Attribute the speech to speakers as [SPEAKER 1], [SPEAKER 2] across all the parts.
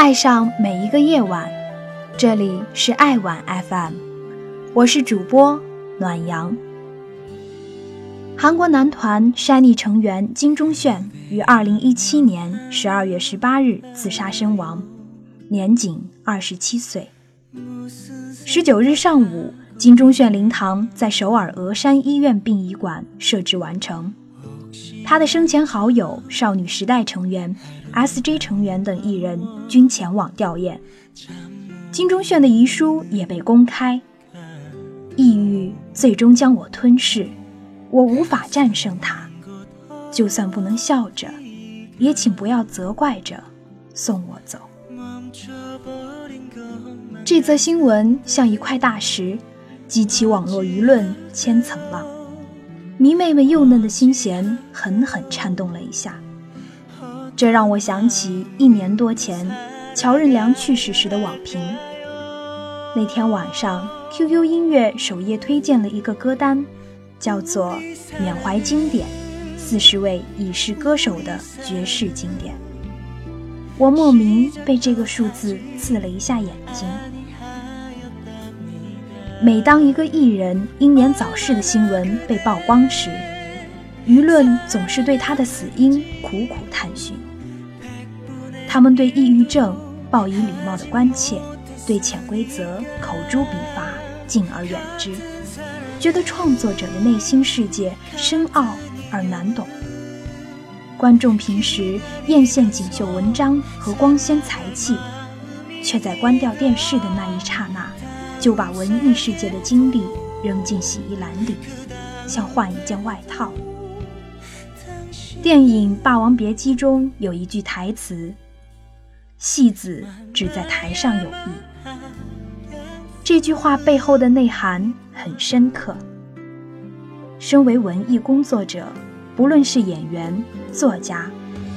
[SPEAKER 1] 爱上每一个夜晚，这里是爱晚 FM，我是主播暖阳。韩国男团 SHINee 成员金钟铉于二零一七年十二月十八日自杀身亡，年仅二十七岁。十九日上午，金钟铉灵堂在首尔峨山医院殡仪馆设置完成。他的生前好友、少女时代成员、S.J 成员等艺人均前往吊唁。金钟铉的遗书也被公开：抑郁最终将我吞噬。我无法战胜它，就算不能笑着，也请不要责怪着送我走。这则新闻像一块大石，激起网络舆论千层浪。迷妹们幼嫩的心弦狠狠颤动了一下，这让我想起一年多前乔任梁去世时的网评。那天晚上，QQ 音乐首页推荐了一个歌单。叫做缅怀经典，四十位已逝歌手的绝世经典。我莫名被这个数字刺了一下眼睛。每当一个艺人英年早逝的新闻被曝光时，舆论总是对他的死因苦苦探寻。他们对抑郁症报以礼貌的关切，对潜规则口诛笔伐，敬而远之。觉得创作者的内心世界深奥而难懂，观众平时艳羡锦绣文章和光鲜才气，却在关掉电视的那一刹那，就把文艺世界的经历扔进洗衣篮里，像换一件外套。电影《霸王别姬》中有一句台词：“戏子只在台上有意。”这句话背后的内涵。很深刻。身为文艺工作者，不论是演员、作家、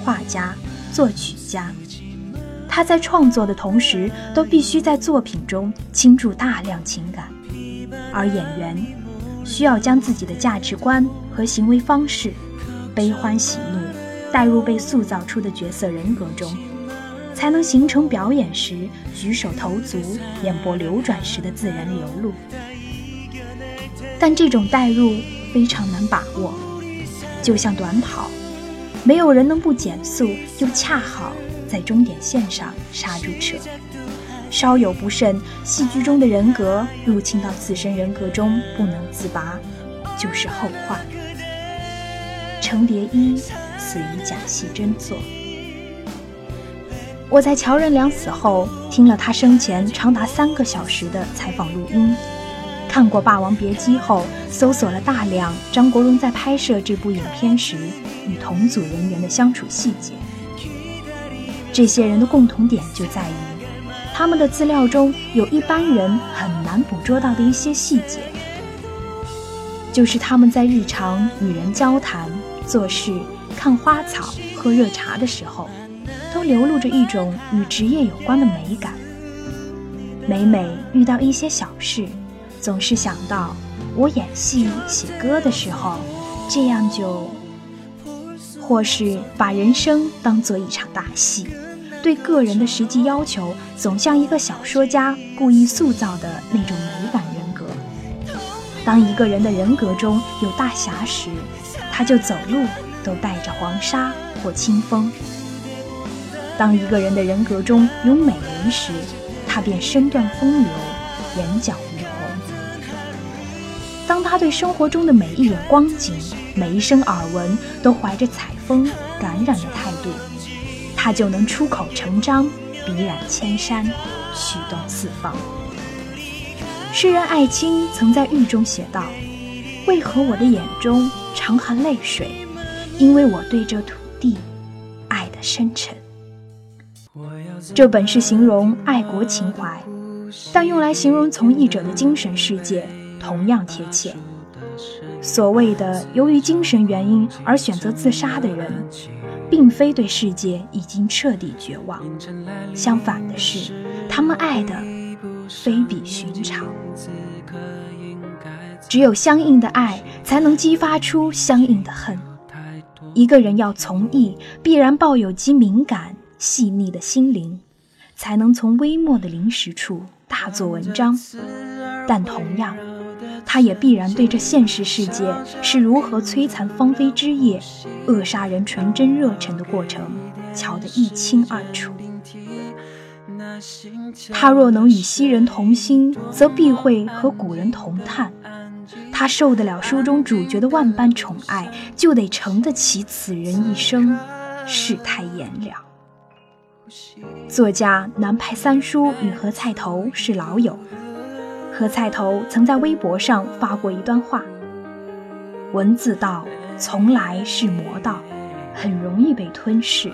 [SPEAKER 1] 画家、作曲家，他在创作的同时，都必须在作品中倾注大量情感；而演员需要将自己的价值观和行为方式、悲欢喜怒带入被塑造出的角色人格中，才能形成表演时举手投足、眼波流转时的自然流露。但这种代入非常难把握，就像短跑，没有人能不减速，又恰好在终点线上刹住车。稍有不慎，戏剧中的人格入侵到自身人格中不能自拔，就是后患。程蝶衣死于假戏真做。我在乔任梁死后听了他生前长达三个小时的采访录音。看过《霸王别姬》后，搜索了大量张国荣在拍摄这部影片时与同组人员的相处细节。这些人的共同点就在于，他们的资料中有一般人很难捕捉到的一些细节，就是他们在日常与人交谈、做事、看花草、喝热茶的时候，都流露着一种与职业有关的美感。每每遇到一些小事，总是想到，我演戏写歌的时候，这样就，或是把人生当做一场大戏，对个人的实际要求，总像一个小说家故意塑造的那种美感人格。当一个人的人格中有大侠时，他就走路都带着黄沙或清风；当一个人的人格中有美人时，他便身段风流，眼角。当他对生活中的每一眼光景、每一声耳闻都怀着采风感染的态度，他就能出口成章，笔染千山，曲动四方。诗人艾青曾在狱中写道：“为何我的眼中常含泪水？因为我对这土地爱得深沉。”这本是形容爱国情怀，但用来形容从艺者的精神世界。同样贴切。所谓的由于精神原因而选择自杀的人，并非对世界已经彻底绝望，相反的是，他们爱的非比寻常。只有相应的爱，才能激发出相应的恨。一个人要从艺，必然抱有极敏感、细腻的心灵。才能从微末的临时处大做文章。但同样，他也必然对这现实世界是如何摧残芳菲之叶、扼杀人纯真热忱的过程，瞧得一清二楚。他若能与昔人同心，则必会和古人同叹。他受得了书中主角的万般宠爱，就得承得起此人一生世态炎凉。作家南派三叔与何菜头是老友，何菜头曾在微博上发过一段话：文字道从来是魔道，很容易被吞噬。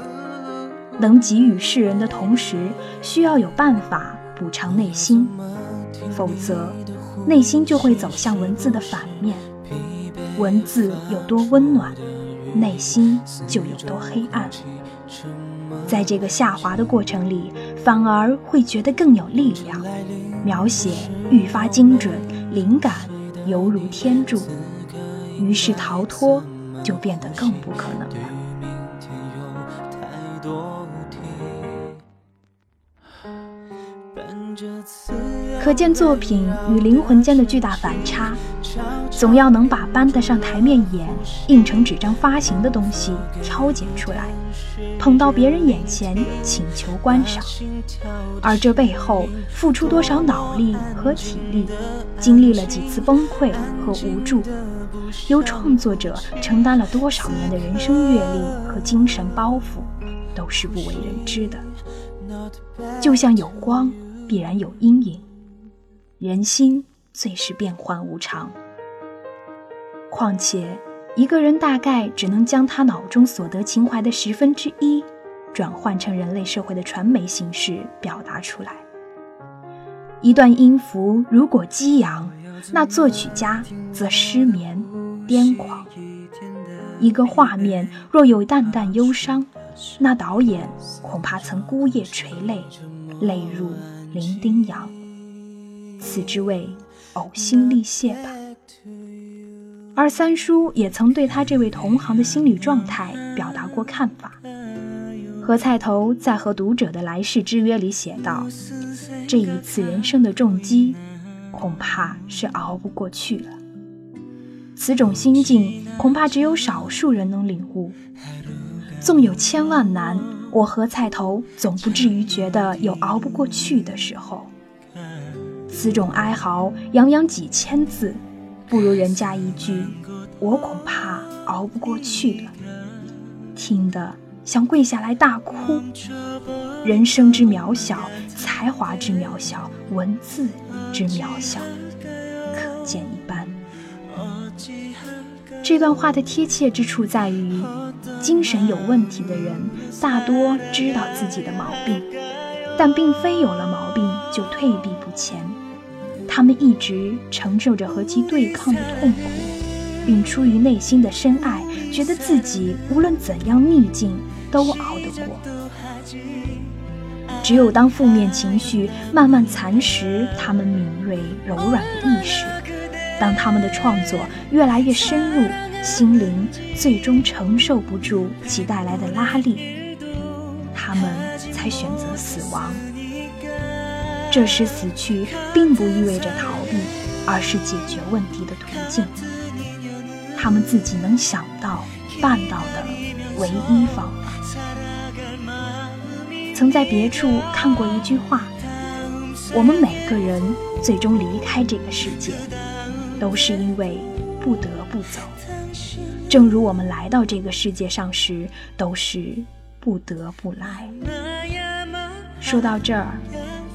[SPEAKER 1] 能给予世人的同时，需要有办法补偿内心，否则内心就会走向文字的反面。文字有多温暖，内心就有多黑暗。在这个下滑的过程里，反而会觉得更有力量，描写愈发精准，灵感犹如天助，于是逃脱就变得更不可能了。可见作品与灵魂间的巨大反差，总要能把搬得上台面演、印成纸张发行的东西挑拣出来，捧到别人眼前请求观赏。而这背后付出多少脑力和体力，经历了几次崩溃和无助，由创作者承担了多少年的人生阅历和精神包袱，都是不为人知的。就像有光，必然有阴影。人心最是变幻无常，况且一个人大概只能将他脑中所得情怀的十分之一，转换成人类社会的传媒形式表达出来。一段音符如果激扬，那作曲家则失眠癫狂；一个画面若有淡淡忧伤，那导演恐怕曾孤夜垂泪，泪如伶仃洋。此之谓呕心沥血吧。而三叔也曾对他这位同行的心理状态表达过看法。何菜头在和读者的来世之约里写道：“这一次人生的重击，恐怕是熬不过去了。此种心境，恐怕只有少数人能领悟。纵有千万难，我何菜头总不至于觉得有熬不过去的时候。”此种哀嚎，洋洋几千字，不如人家一句“我恐怕熬不过去了”，听得想跪下来大哭。人生之渺小，才华之渺小，文字之渺小，可见一斑。这段话的贴切之处在于，精神有问题的人大多知道自己的毛病，但并非有了毛病就退避不前。他们一直承受着和其对抗的痛苦，并出于内心的深爱，觉得自己无论怎样逆境都熬得过。只有当负面情绪慢慢蚕食他们敏锐柔软的意识，当他们的创作越来越深入，心灵最终承受不住其带来的拉力，他们才选择死亡。这时死去并不意味着逃避，而是解决问题的途径。他们自己能想到、办到的唯一方法。曾在别处看过一句话：我们每个人最终离开这个世界，都是因为不得不走，正如我们来到这个世界上时，都是不得不来。说到这儿。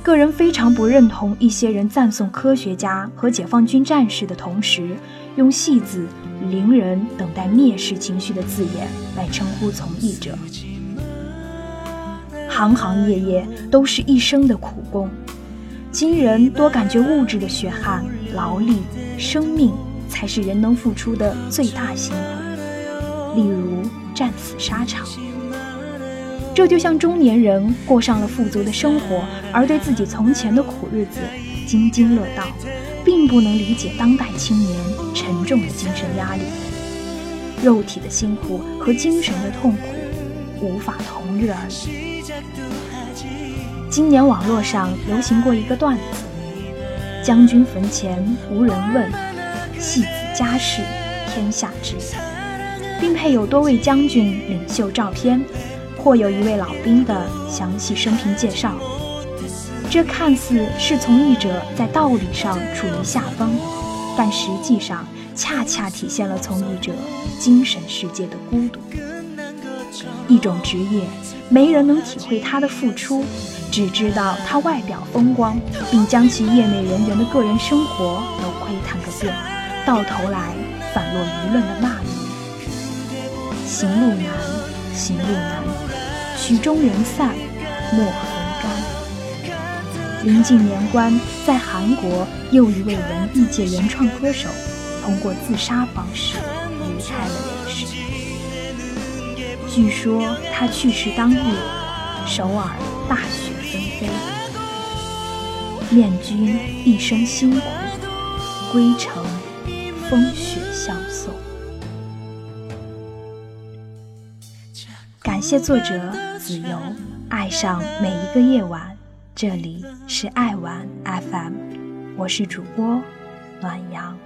[SPEAKER 1] 个人非常不认同一些人赞颂科学家和解放军战士的同时，用戏子、伶人等待蔑视情绪的字眼来称呼从艺者。行行业业都是一生的苦工，今人多感觉物质的血汗、劳力、生命才是人能付出的最大辛苦，例如战死沙场。这就像中年人过上了富足的生活，而对自己从前的苦日子津津乐道，并不能理解当代青年沉重的精神压力。肉体的辛苦和精神的痛苦无法同日而语。今年网络上流行过一个段子：“将军坟前无人问，戏子家事天下知。”并配有多位将军领袖照片，或有一位老兵的详细生平介绍。这看似是从译者在道理上处于下风，但实际上恰恰体现了从译者精神世界的孤独。一种职业，没人能体会他的付出，只知道他外表风光，并将其业内人员的个人生活都窥探个遍，到头来反落舆论的骂名。行路难，行路难，曲终人散，莫痕干。临近年关，在韩国，又一位文艺界原创歌手通过自杀方式离开了人世。据说他去世当日，首尔大雪纷飞。恋君一生辛苦，归程风雪相送。感谢作者子由，爱上每一个夜晚。这里是爱玩 FM，我是主播暖阳。